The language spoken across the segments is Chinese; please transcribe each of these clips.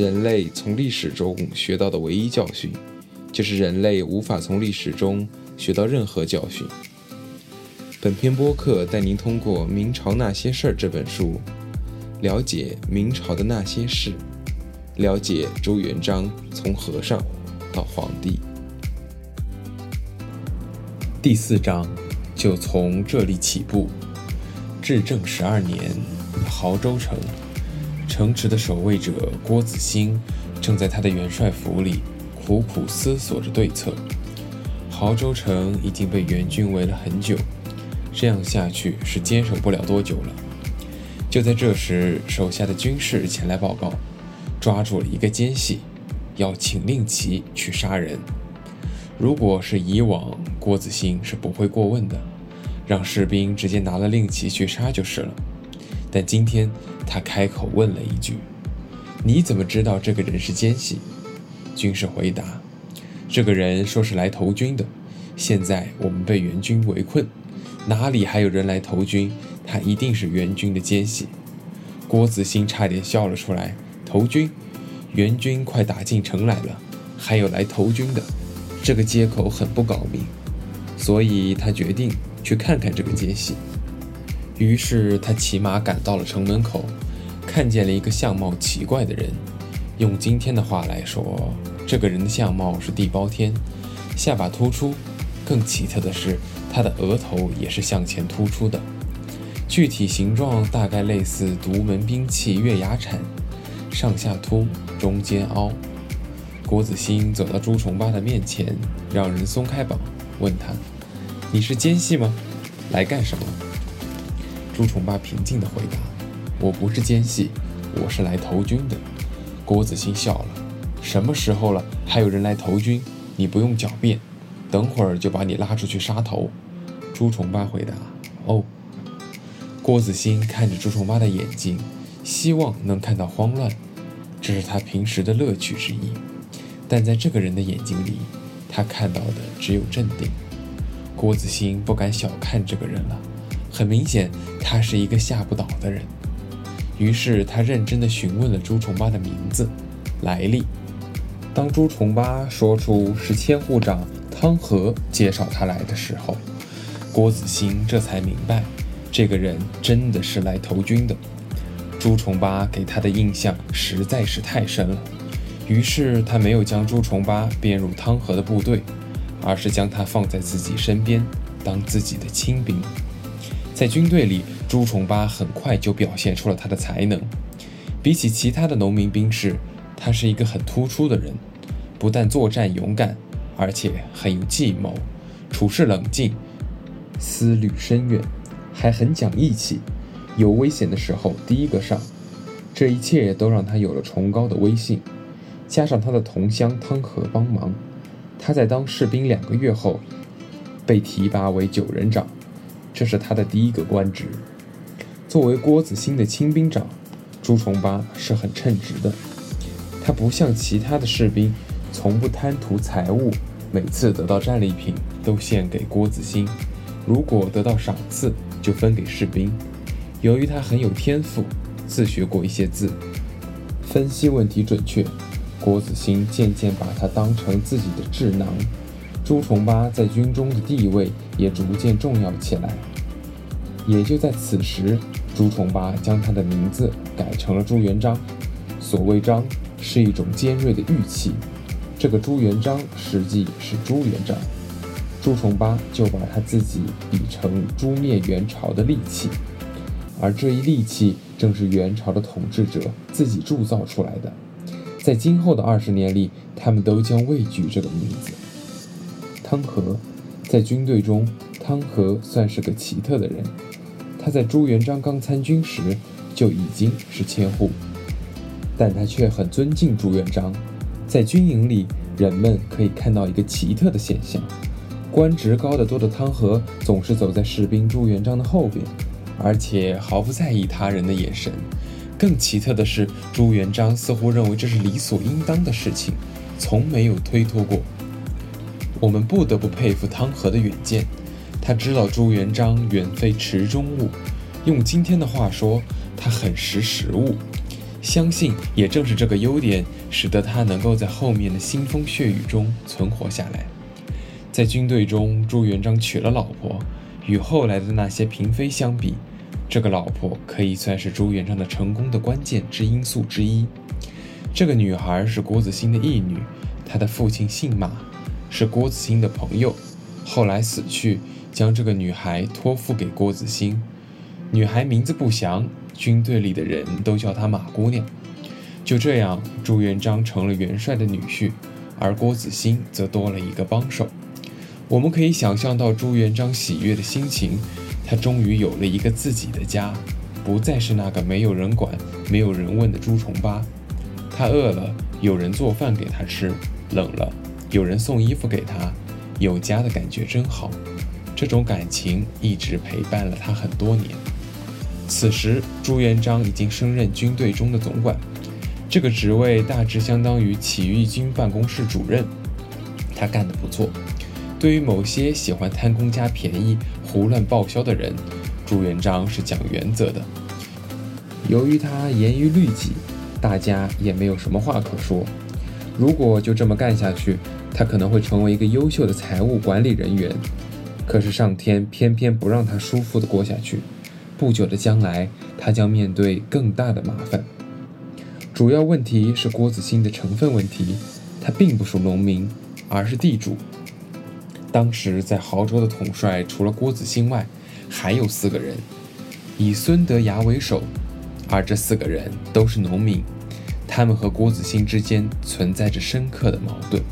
人类从历史中学到的唯一教训，就是人类无法从历史中学到任何教训。本篇播客带您通过《明朝那些事儿》这本书，了解明朝的那些事，了解朱元璋从和尚到皇帝。第四章就从这里起步。至正十二年，亳州城。城池的守卫者郭子兴正在他的元帅府里苦苦思索着对策。濠州城已经被元军围了很久，这样下去是坚守不了多久了。就在这时，手下的军士前来报告，抓住了一个奸细，要请令旗去杀人。如果是以往，郭子兴是不会过问的，让士兵直接拿了令旗去杀就是了。但今天他开口问了一句：“你怎么知道这个人是奸细？”军士回答：“这个人说是来投军的。现在我们被援军围困，哪里还有人来投军？他一定是援军的奸细。”郭子兴差点笑了出来：“投军？援军快打进城来了，还有来投军的？这个借口很不高明。”所以他决定去看看这个奸细。于是他骑马赶到了城门口，看见了一个相貌奇怪的人。用今天的话来说，这个人的相貌是地包天，下巴突出，更奇特的是他的额头也是向前突出的，具体形状大概类似独门兵器月牙铲，上下凸，中间凹。郭子兴走到朱重八的面前，让人松开绑，问他：“你是奸细吗？来干什么？”朱重八平静地回答：“我不是奸细，我是来投军的。”郭子兴笑了：“什么时候了，还有人来投军？你不用狡辩，等会儿就把你拉出去杀头。”朱重八回答：“哦。”郭子兴看着朱重八的眼睛，希望能看到慌乱，这是他平时的乐趣之一。但在这个人的眼睛里，他看到的只有镇定。郭子兴不敢小看这个人了。很明显，他是一个吓不倒的人。于是他认真地询问了朱重八的名字、来历。当朱重八说出是千户长汤和介绍他来的时候，郭子兴这才明白，这个人真的是来投军的。朱重八给他的印象实在是太深了，于是他没有将朱重八编入汤和的部队，而是将他放在自己身边，当自己的亲兵。在军队里，朱重八很快就表现出了他的才能。比起其他的农民兵士，他是一个很突出的人。不但作战勇敢，而且很有计谋，处事冷静，思虑深远，还很讲义气。有危险的时候第一个上。这一切都让他有了崇高的威信。加上他的同乡汤和帮忙，他在当士兵两个月后，被提拔为九人长。这是他的第一个官职。作为郭子兴的亲兵长，朱重八是很称职的。他不像其他的士兵，从不贪图财物，每次得到战利品都献给郭子兴。如果得到赏赐，就分给士兵。由于他很有天赋，自学过一些字，分析问题准确，郭子兴渐渐把他当成自己的智囊。朱重八在军中的地位也逐渐重要起来。也就在此时，朱重八将他的名字改成了朱元璋。所谓“璋”，是一种尖锐的玉器。这个朱元璋实际是朱元璋，朱重八就把他自己比成诛灭元朝的利器。而这一利器正是元朝的统治者自己铸造出来的。在今后的二十年里，他们都将畏惧这个名字。汤和在军队中，汤和算是个奇特的人。他在朱元璋刚参军时就已经是千户，但他却很尊敬朱元璋。在军营里，人们可以看到一个奇特的现象：官职高得多的汤和总是走在士兵朱元璋的后边，而且毫不在意他人的眼神。更奇特的是，朱元璋似乎认为这是理所应当的事情，从没有推脱过。我们不得不佩服汤和的远见，他知道朱元璋远非池中物，用今天的话说，他很识时务。相信也正是这个优点，使得他能够在后面的腥风血雨中存活下来。在军队中，朱元璋娶了老婆，与后来的那些嫔妃相比，这个老婆可以算是朱元璋的成功的关键之因素之一。这个女孩是郭子兴的义女，她的父亲姓马，是郭子兴的朋友，后来死去，将这个女孩托付给郭子兴。女孩名字不详，军队里的人都叫她马姑娘。就这样，朱元璋成了元帅的女婿，而郭子兴则多了一个帮手。我们可以想象到朱元璋喜悦的心情，他终于有了一个自己的家，不再是那个没有人管、没有人问的朱重八。他饿了，有人做饭给他吃；冷了，有人送衣服给他。有家的感觉真好，这种感情一直陪伴了他很多年。此时，朱元璋已经升任军队中的总管，这个职位大致相当于起义军办公室主任。他干得不错。对于某些喜欢贪公家便宜、胡乱报销的人，朱元璋是讲原则的。由于他严于律己，大家也没有什么话可说。如果就这么干下去，他可能会成为一个优秀的财务管理人员。可是上天偏偏不让他舒服地过下去。不久的将来，他将面对更大的麻烦。主要问题是郭子兴的成分问题，他并不属农民，而是地主。当时在亳州的统帅除了郭子兴外，还有四个人，以孙德崖为首，而这四个人都是农民，他们和郭子兴之间存在着深刻的矛盾。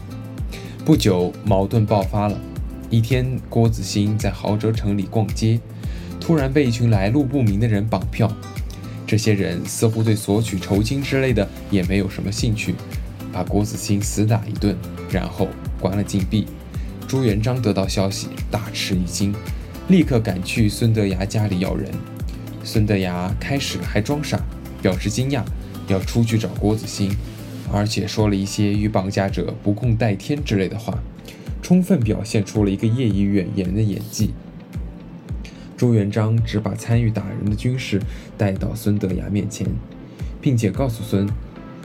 不久，矛盾爆发了。一天，郭子兴在亳州城里逛街，突然被一群来路不明的人绑票。这些人似乎对索取酬金之类的也没有什么兴趣，把郭子兴死打一顿，然后关了禁闭。朱元璋得到消息，大吃一惊，立刻赶去孙德崖家里要人。孙德崖开始还装傻，表示惊讶，要出去找郭子兴，而且说了一些与绑架者不共戴天之类的话，充分表现出了一个业余演员的演技。朱元璋只把参与打人的军士带到孙德崖面前，并且告诉孙：“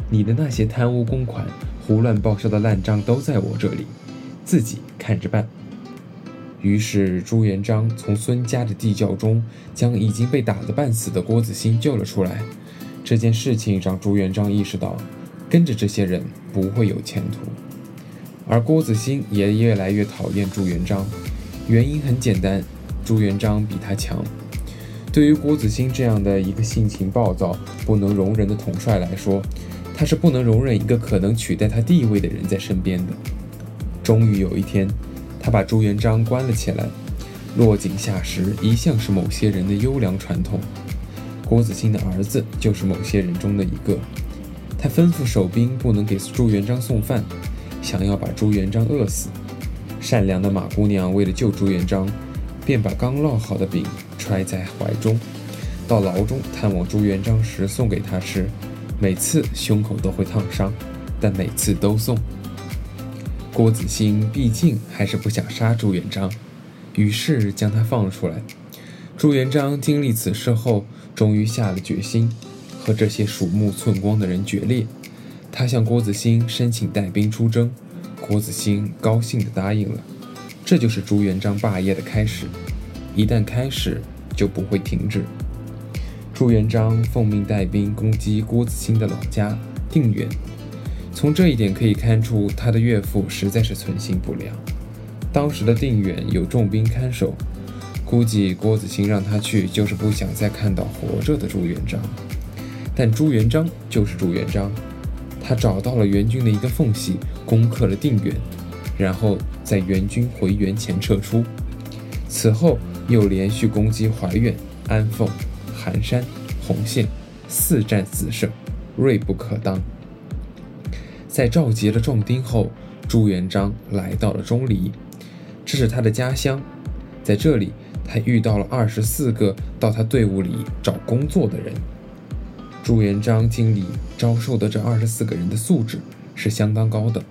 你的那些贪污公款、胡乱报销的烂账都在我这里。”自己看着办。于是朱元璋从孙家的地窖中将已经被打得半死的郭子兴救了出来。这件事情让朱元璋意识到，跟着这些人不会有前途。而郭子兴也越来越讨厌朱元璋，原因很简单，朱元璋比他强。对于郭子兴这样的一个性情暴躁、不能容人的统帅来说，他是不能容忍一个可能取代他地位的人在身边的。终于有一天，他把朱元璋关了起来。落井下石一向是某些人的优良传统。郭子兴的儿子就是某些人中的一个。他吩咐守兵不能给朱元璋送饭，想要把朱元璋饿死。善良的马姑娘为了救朱元璋，便把刚烙好的饼揣在怀中，到牢中探望朱元璋时送给他吃。每次胸口都会烫伤，但每次都送。郭子兴毕竟还是不想杀朱元璋，于是将他放了出来。朱元璋经历此事后，终于下了决心，和这些鼠目寸光的人决裂。他向郭子兴申请带兵出征，郭子兴高兴地答应了。这就是朱元璋霸业的开始，一旦开始，就不会停止。朱元璋奉命带兵攻击郭子兴的老家定远。从这一点可以看出，他的岳父实在是存心不良。当时的定远有重兵看守，估计郭子兴让他去，就是不想再看到活着的朱元璋。但朱元璋就是朱元璋，他找到了援军的一个缝隙，攻克了定远，然后在援军回援前撤出。此后又连续攻击怀远、安凤、寒山、红县，四战四胜，锐不可当。在召集了壮丁后，朱元璋来到了钟离，这是他的家乡。在这里，他遇到了二十四个到他队伍里找工作的人。朱元璋经理招收的这二十四个人的素质是相当高的，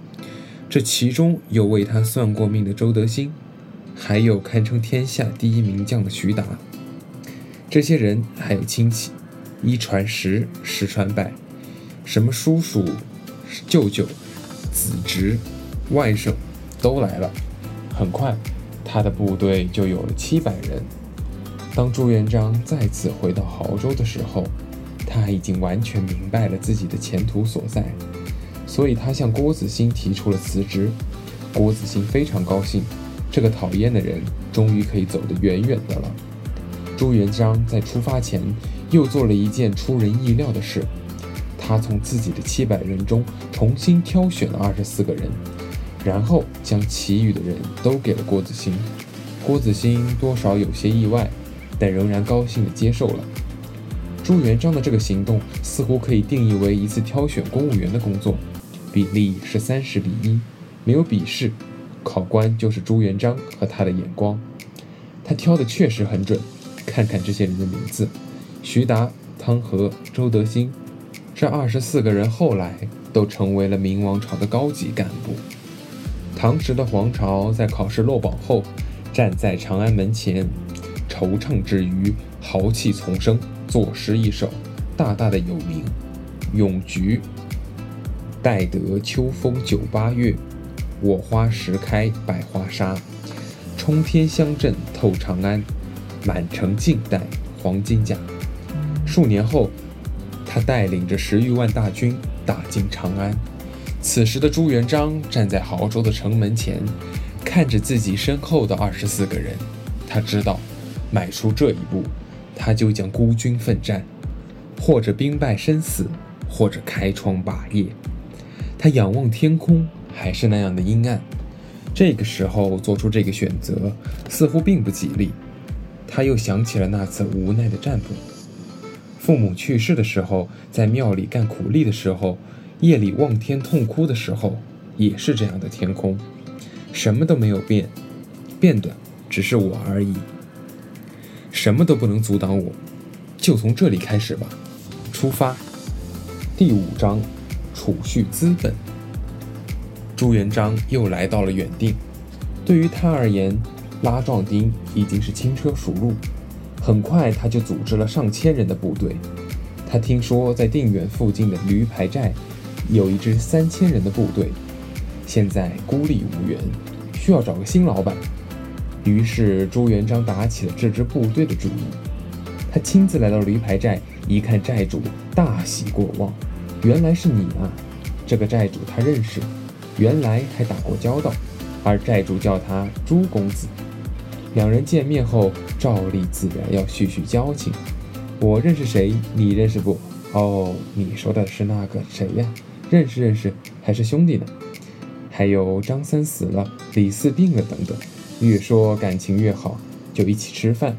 这其中有为他算过命的周德兴，还有堪称天下第一名将的徐达。这些人还有亲戚，一传十，十传百。什么叔叔、舅舅、子侄、外甥都来了。很快，他的部队就有了七百人。当朱元璋再次回到亳州的时候，他已经完全明白了自己的前途所在，所以他向郭子兴提出了辞职。郭子兴非常高兴，这个讨厌的人终于可以走得远远的了。朱元璋在出发前又做了一件出人意料的事，他从自己的七百人中重新挑选了二十四个人，然后将其余的人都给了郭子兴。郭子兴多少有些意外。但仍然高兴地接受了朱元璋的这个行动，似乎可以定义为一次挑选公务员的工作，比例是三十比一，没有笔试，考官就是朱元璋和他的眼光。他挑的确实很准，看看这些人的名字：徐达、汤和、周德兴，这二十四个人后来都成为了明王朝的高级干部。唐时的皇朝在考试落榜后，站在长安门前。惆怅之余，豪气丛生，作诗一首，大大的有名。咏菊：待得秋风九八月，我花时开百花杀。冲天香阵透长安，满城尽带黄金甲。数年后，他带领着十余万大军打进长安。此时的朱元璋站在亳州的城门前，看着自己身后的二十四个人，他知道。迈出这一步，他就将孤军奋战，或者兵败身死，或者开创霸业。他仰望天空，还是那样的阴暗。这个时候做出这个选择，似乎并不吉利。他又想起了那次无奈的占卜。父母去世的时候，在庙里干苦力的时候，夜里望天痛哭的时候，也是这样的天空，什么都没有变，变的只是我而已。什么都不能阻挡我，就从这里开始吧。出发。第五章，储蓄资本。朱元璋又来到了远定。对于他而言，拉壮丁已经是轻车熟路。很快，他就组织了上千人的部队。他听说在定远附近的驴牌寨有一支三千人的部队，现在孤立无援，需要找个新老板。于是朱元璋打起了这支部队的主意。他亲自来到驴牌寨，一看寨主，大喜过望。原来是你啊！这个寨主他认识，原来还打过交道。而寨主叫他朱公子。两人见面后，照例自然要叙叙交情。我认识谁？你认识不？哦，你说的是那个谁呀？认识认识，还是兄弟呢。还有张三死了，李四病了，等等。越说感情越好，就一起吃饭。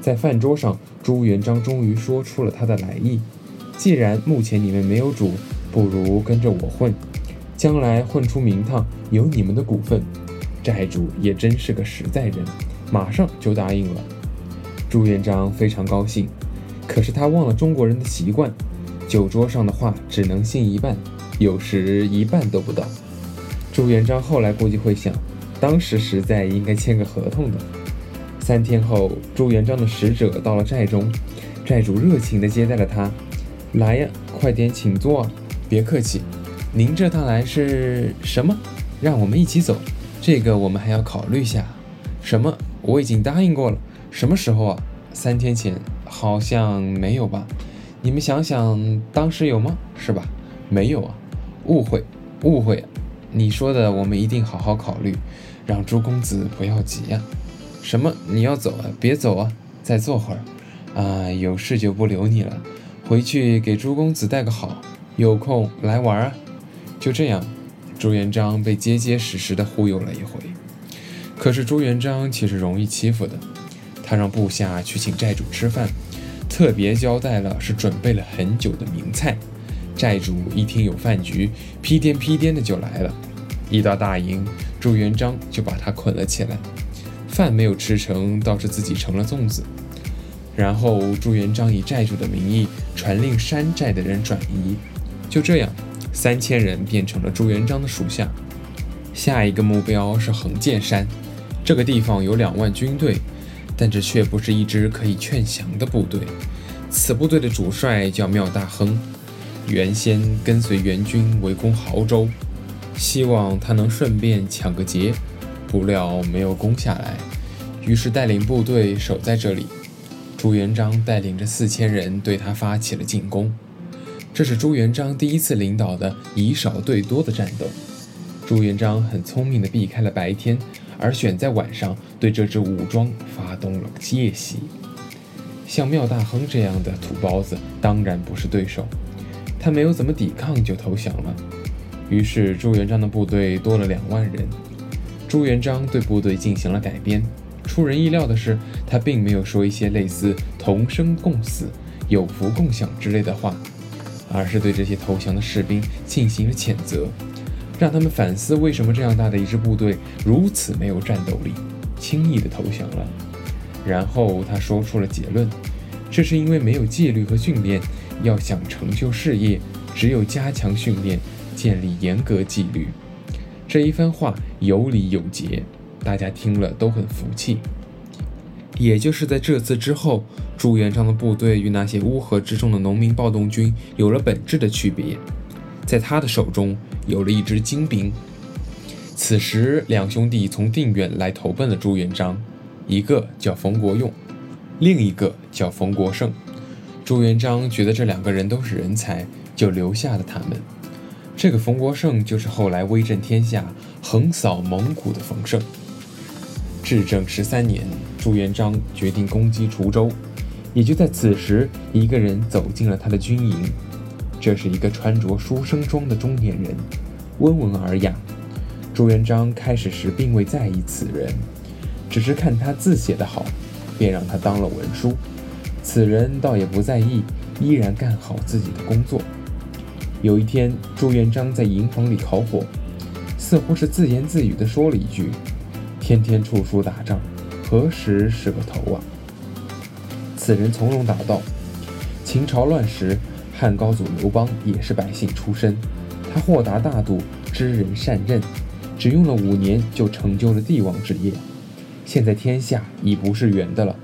在饭桌上，朱元璋终于说出了他的来意：既然目前你们没有主，不如跟着我混，将来混出名堂，有你们的股份。债主也真是个实在人，马上就答应了。朱元璋非常高兴，可是他忘了中国人的习惯，酒桌上的话只能信一半，有时一半都不到。朱元璋后来估计会想。当时实在应该签个合同的。三天后，朱元璋的使者到了寨中，寨主热情地接待了他。来呀，快点请坐！别客气，您这趟来是什么？让我们一起走。这个我们还要考虑一下。什么？我已经答应过了。什么时候啊？三天前？好像没有吧？你们想想，当时有吗？是吧？没有啊。误会，误会。你说的，我们一定好好考虑。让朱公子不要急呀！什么？你要走啊？别走啊！再坐会儿。啊，有事就不留你了，回去给朱公子带个好，有空来玩啊！就这样，朱元璋被结结实实的忽悠了一回。可是朱元璋其实容易欺负的，他让部下去请寨主吃饭，特别交代了是准备了很久的名菜。寨主一听有饭局，屁颠屁颠的就来了。一到大营，朱元璋就把他捆了起来。饭没有吃成，倒是自己成了粽子。然后朱元璋以寨主的名义传令山寨的人转移。就这样，三千人变成了朱元璋的属下。下一个目标是横剑山，这个地方有两万军队，但这却不是一支可以劝降的部队。此部队的主帅叫缪大亨。原先跟随元军围攻亳州，希望他能顺便抢个劫，不料没有攻下来，于是带领部队守在这里。朱元璋带领着四千人对他发起了进攻，这是朱元璋第一次领导的以少对多的战斗。朱元璋很聪明地避开了白天，而选在晚上对这支武装发动了夜袭。像缪大亨这样的土包子当然不是对手，他没有怎么抵抗就投降了。于是朱元璋的部队多了两万人。朱元璋对部队进行了改编。出人意料的是，他并没有说一些类似“同生共死、有福共享”之类的话，而是对这些投降的士兵进行了谴责，让他们反思为什么这样大的一支部队如此没有战斗力，轻易的投降了。然后他说出了结论：这是因为没有纪律和训练。要想成就事业，只有加强训练，建立严格纪律。这一番话有理有节。大家听了都很服气。也就是在这次之后，朱元璋的部队与那些乌合之众的农民暴动军有了本质的区别，在他的手中有了一支精兵。此时，两兄弟从定远来投奔了朱元璋，一个叫冯国用，另一个叫冯国胜。朱元璋觉得这两个人都是人才，就留下了他们。这个冯国胜就是后来威震天下、横扫蒙古的冯胜。至正十三年，朱元璋决定攻击滁州，也就在此时，一个人走进了他的军营。这是一个穿着书生装的中年人，温文尔雅。朱元璋开始时并未在意此人，只是看他字写得好，便让他当了文书。此人倒也不在意，依然干好自己的工作。有一天，朱元璋在营房里烤火，似乎是自言自语地说了一句。天天出书打仗，何时是个头啊？此人从容答道：“秦朝乱时，汉高祖刘邦也是百姓出身，他豁达大度，知人善任，只用了五年就成就了帝王之业。现在天下已不是圆的了。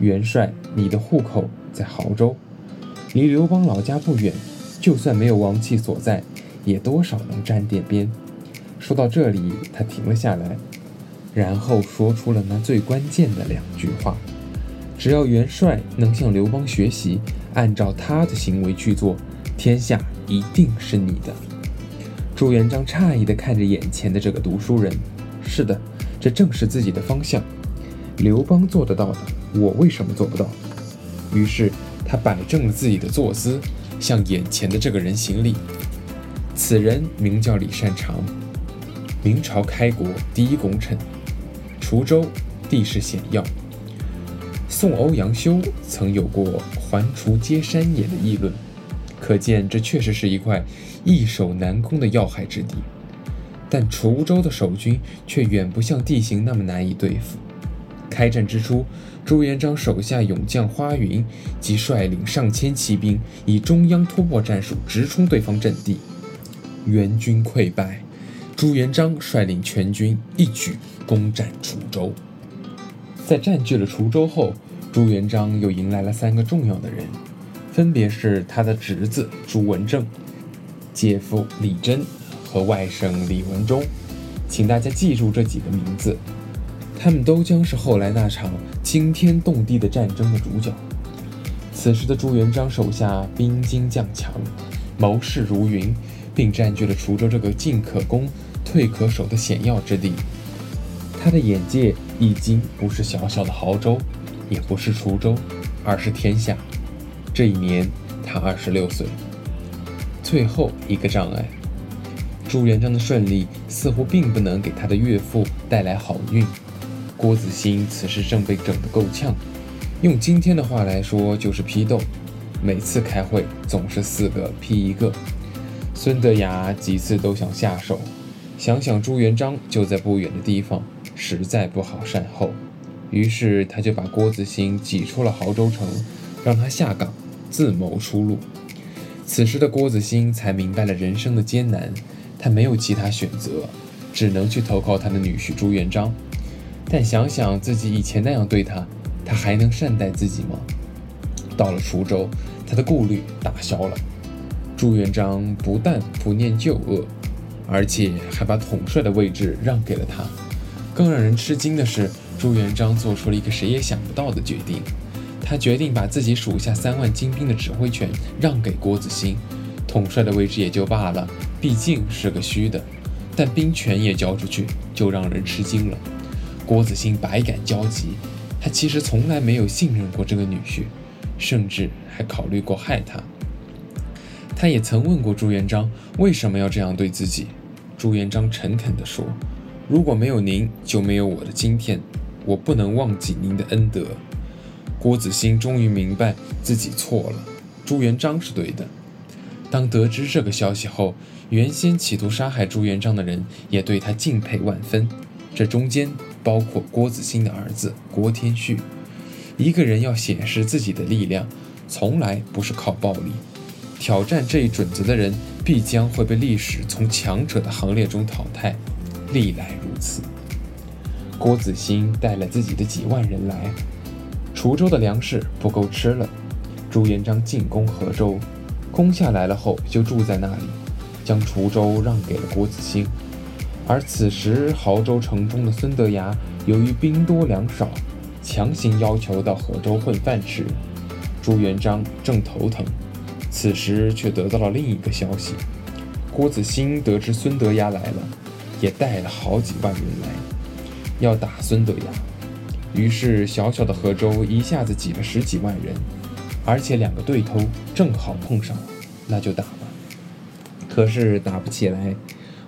元帅，你的户口在亳州，离刘邦老家不远，就算没有王气所在，也多少能沾点边。”说到这里，他停了下来。然后说出了那最关键的两句话：只要元帅能向刘邦学习，按照他的行为去做，天下一定是你的。朱元璋诧异地看着眼前的这个读书人，是的，这正是自己的方向。刘邦做得到的，我为什么做不到？于是他摆正了自己的坐姿，向眼前的这个人行礼。此人名叫李善长，明朝开国第一功臣。滁州地势险要，宋欧阳修曾有过“环滁皆山也”的议论，可见这确实是一块易守难攻的要害之地。但滁州的守军却远不像地形那么难以对付。开战之初，朱元璋手下勇将花云即率领上千骑兵，以中央突破战术直冲对方阵地，援军溃败。朱元璋率领全军一举攻占滁州。在占据了滁州后，朱元璋又迎来了三个重要的人，分别是他的侄子朱文正、姐夫李真和外甥李文忠。请大家记住这几个名字，他们都将是后来那场惊天动地的战争的主角。此时的朱元璋手下兵精将强，谋士如云，并占据了滁州这个进可攻。退可守的险要之地，他的眼界已经不是小小的亳州，也不是滁州，而是天下。这一年，他二十六岁。最后一个障碍，朱元璋的顺利似乎并不能给他的岳父带来好运。郭子兴此时正被整得够呛，用今天的话来说就是批斗，每次开会总是四个批一个。孙德雅几次都想下手。想想朱元璋就在不远的地方，实在不好善后，于是他就把郭子兴挤出了亳州城，让他下岗自谋出路。此时的郭子兴才明白了人生的艰难，他没有其他选择，只能去投靠他的女婿朱元璋。但想想自己以前那样对他，他还能善待自己吗？到了滁州，他的顾虑打消了。朱元璋不但不念旧恶，而且还把统帅的位置让给了他。更让人吃惊的是，朱元璋做出了一个谁也想不到的决定，他决定把自己属下三万精兵的指挥权让给郭子兴，统帅的位置也就罢了，毕竟是个虚的，但兵权也交出去，就让人吃惊了。郭子兴百感交集，他其实从来没有信任过这个女婿，甚至还考虑过害他。他也曾问过朱元璋为什么要这样对自己，朱元璋诚恳地说。如果没有您，就没有我的今天。我不能忘记您的恩德。郭子兴终于明白自己错了，朱元璋是对的。当得知这个消息后，原先企图杀害朱元璋的人也对他敬佩万分。这中间包括郭子兴的儿子郭天旭。一个人要显示自己的力量，从来不是靠暴力。挑战这一准则的人，必将会被历史从强者的行列中淘汰。历来如此。郭子兴带了自己的几万人来，滁州的粮食不够吃了。朱元璋进攻河州，攻下来了后就住在那里，将滁州让给了郭子兴。而此时亳州城中的孙德崖由于兵多粮少，强行要求到河州混饭吃。朱元璋正头疼，此时却得到了另一个消息：郭子兴得知孙德崖来了。也带了好几万人来，要打孙德崖。于是小小的河州一下子挤了十几万人，而且两个对头正好碰上了，那就打吧。可是打不起来，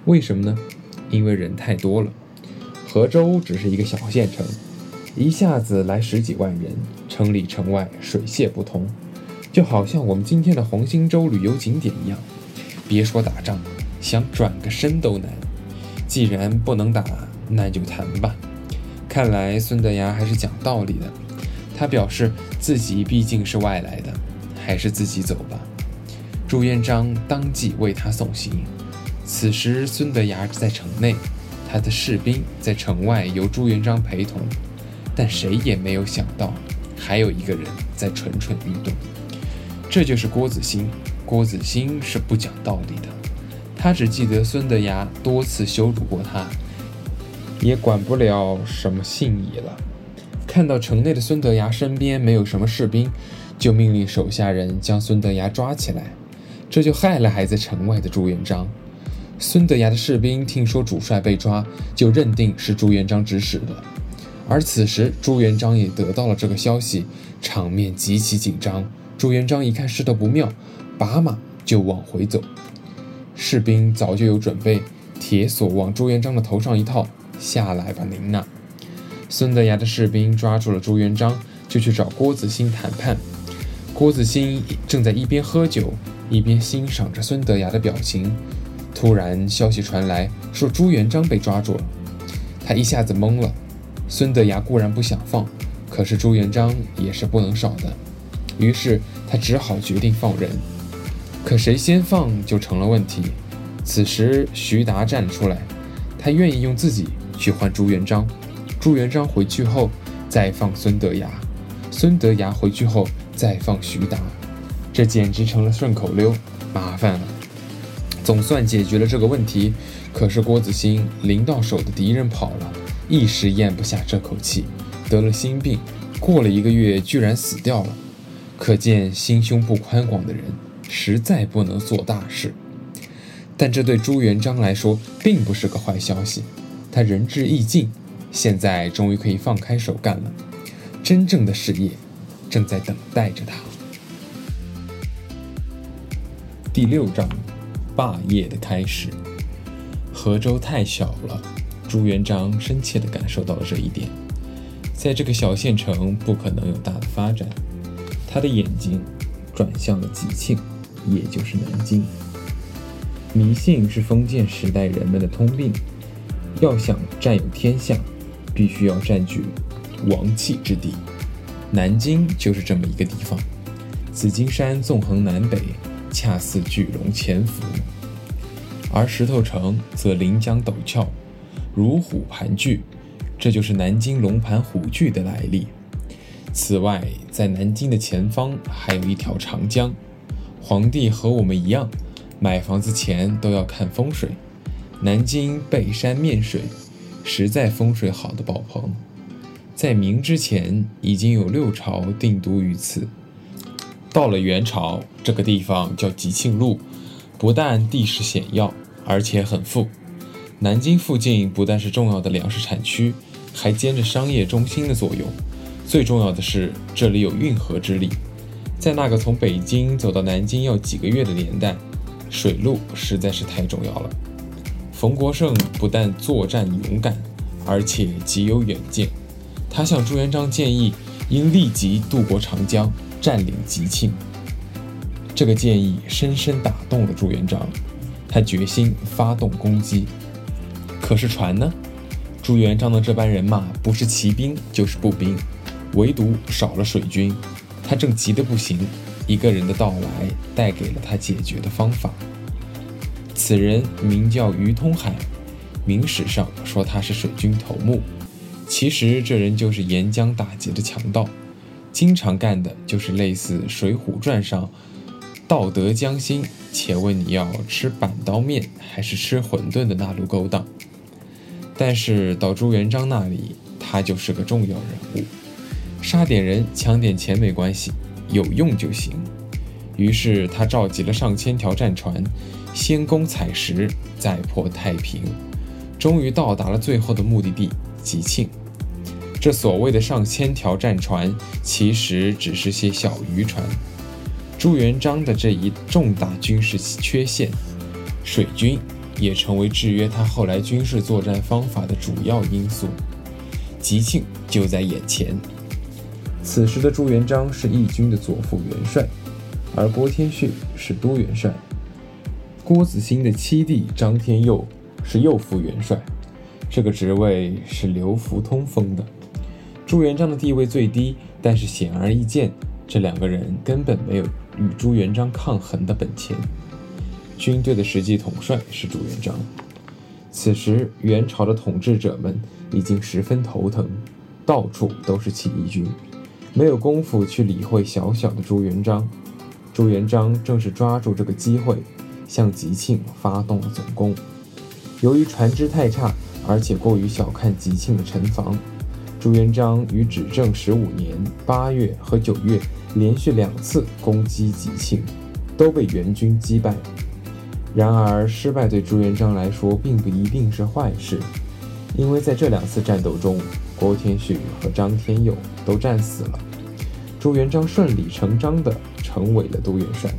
为什么呢？因为人太多了。河州只是一个小县城，一下子来十几万人，城里城外水泄不通，就好像我们今天的黄兴洲旅游景点一样。别说打仗，想转个身都难。既然不能打，那就谈吧。看来孙德崖还是讲道理的。他表示自己毕竟是外来的，还是自己走吧。朱元璋当即为他送行。此时孙德崖在城内，他的士兵在城外由朱元璋陪同。但谁也没有想到，还有一个人在蠢蠢欲动。这就是郭子兴。郭子兴是不讲道理的。他只记得孙德崖多次羞辱过他，也管不了什么信义了。看到城内的孙德崖身边没有什么士兵，就命令手下人将孙德崖抓起来。这就害了还在城外的朱元璋。孙德崖的士兵听说主帅被抓，就认定是朱元璋指使的。而此时朱元璋也得到了这个消息，场面极其紧张。朱元璋一看势头不妙，拔马就往回走。士兵早就有准备，铁索往朱元璋的头上一套，下来吧，您呐！孙德崖的士兵抓住了朱元璋，就去找郭子兴谈判。郭子兴正在一边喝酒，一边欣赏着孙德崖的表情。突然，消息传来，说朱元璋被抓住了。他一下子懵了。孙德崖固然不想放，可是朱元璋也是不能少的。于是他只好决定放人。可谁先放就成了问题。此时徐达站出来，他愿意用自己去换朱元璋。朱元璋回去后再放孙德崖，孙德崖回去后再放徐达，这简直成了顺口溜，麻烦了。总算解决了这个问题，可是郭子兴临到手的敌人跑了，一时咽不下这口气，得了心病，过了一个月居然死掉了。可见心胸不宽广的人。实在不能做大事，但这对朱元璋来说并不是个坏消息。他仁至义尽，现在终于可以放开手干了。真正的事业正在等待着他。第六章，霸业的开始。河州太小了，朱元璋深切地感受到了这一点。在这个小县城，不可能有大的发展。他的眼睛转向了吉庆。也就是南京，迷信是封建时代人们的通病。要想占有天下，必须要占据王气之地。南京就是这么一个地方。紫金山纵横南北，恰似巨龙潜伏；而石头城则临江陡峭，如虎盘踞。这就是南京龙盘虎踞的来历。此外，在南京的前方还有一条长江。皇帝和我们一样，买房子前都要看风水。南京背山面水，实在风水好的爆棚。在明之前，已经有六朝定都于此。到了元朝，这个地方叫吉庆路，不但地势险要，而且很富。南京附近不但是重要的粮食产区，还兼着商业中心的作用。最重要的是，这里有运河之力。在那个从北京走到南京要几个月的年代，水路实在是太重要了。冯国胜不但作战勇敢，而且极有远见。他向朱元璋建议，应立即渡过长江，占领吉庆。这个建议深深打动了朱元璋，他决心发动攻击。可是船呢？朱元璋的这班人马不是骑兵就是步兵，唯独少了水军。他正急得不行，一个人的到来带给了他解决的方法。此人名叫于通海，明史上说他是水军头目，其实这人就是沿江打劫的强盗，经常干的就是类似《水浒传》上“道德将心，且问你要吃板刀面还是吃馄饨”的那路勾当。但是到朱元璋那里，他就是个重要人物。杀点人、抢点钱没关系，有用就行。于是他召集了上千条战船，先攻采石，再破太平，终于到达了最后的目的地吉庆。这所谓的上千条战船，其实只是些小渔船。朱元璋的这一重大军事缺陷，水军也成为制约他后来军事作战方法的主要因素。吉庆就在眼前。此时的朱元璋是义军的左副元帅，而郭天旭是都元帅。郭子兴的七弟张天佑是右副元帅，这个职位是刘福通封的。朱元璋的地位最低，但是显而易见，这两个人根本没有与朱元璋抗衡的本钱。军队的实际统帅是朱元璋。此时元朝的统治者们已经十分头疼，到处都是起义军。没有功夫去理会小小的朱元璋，朱元璋正是抓住这个机会，向吉庆发动了总攻。由于船只太差，而且过于小看吉庆的城防，朱元璋于至正十五年八月和九月连续两次攻击吉庆，都被元军击败。然而，失败对朱元璋来说并不一定是坏事，因为在这两次战斗中。郭天旭和张天佑都战死了，朱元璋顺理成章地成为了都元帅。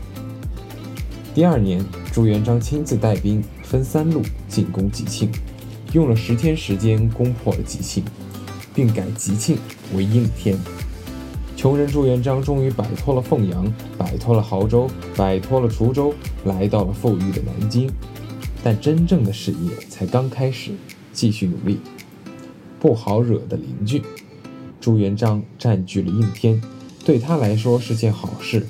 第二年，朱元璋亲自带兵，分三路进攻吉庆，用了十天时间攻破了吉庆，并改吉庆为应天。穷人朱元璋终于摆脱了凤阳，摆脱了亳州，摆脱了滁州，来到了富裕的南京。但真正的事业才刚开始，继续努力。不好惹的邻居，朱元璋占据了应天，对他来说是件好事，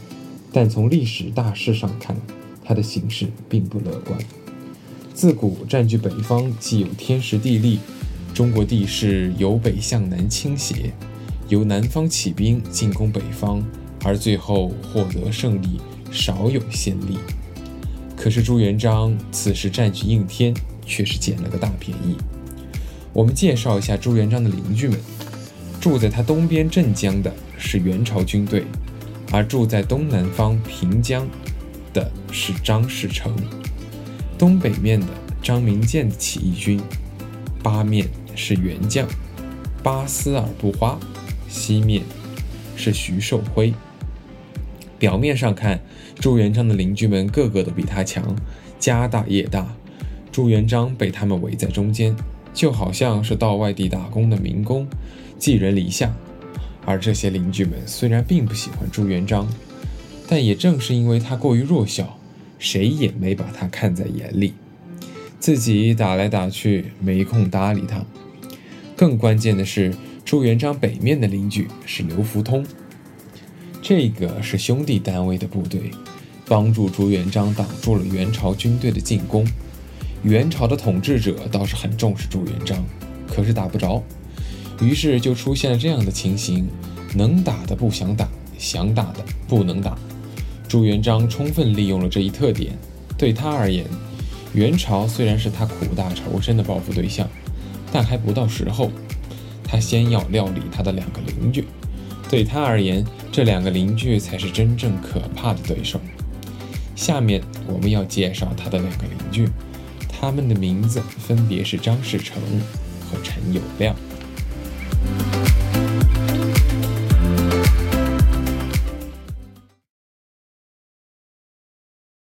但从历史大势上看，他的形势并不乐观。自古占据北方，既有天时地利，中国地势由北向南倾斜，由南方起兵进攻北方，而最后获得胜利，少有先例。可是朱元璋此时占据应天，却是捡了个大便宜。我们介绍一下朱元璋的邻居们。住在他东边镇江的是元朝军队，而住在东南方平江的是张士诚。东北面的张明建的起义军，八面是元将巴斯尔布花，西面是徐寿辉。表面上看，朱元璋的邻居们个个都比他强，家大业大。朱元璋被他们围在中间。就好像是到外地打工的民工，寄人篱下。而这些邻居们虽然并不喜欢朱元璋，但也正是因为他过于弱小，谁也没把他看在眼里，自己打来打去，没空搭理他。更关键的是，朱元璋北面的邻居是刘福通，这个是兄弟单位的部队，帮助朱元璋挡住了元朝军队的进攻。元朝的统治者倒是很重视朱元璋，可是打不着，于是就出现了这样的情形：能打的不想打，想打的不能打。朱元璋充分利用了这一特点，对他而言，元朝虽然是他苦大仇深的报复对象，但还不到时候。他先要料理他的两个邻居，对他而言，这两个邻居才是真正可怕的对手。下面我们要介绍他的两个邻居，他们的名字分别是张士成和陈友谅。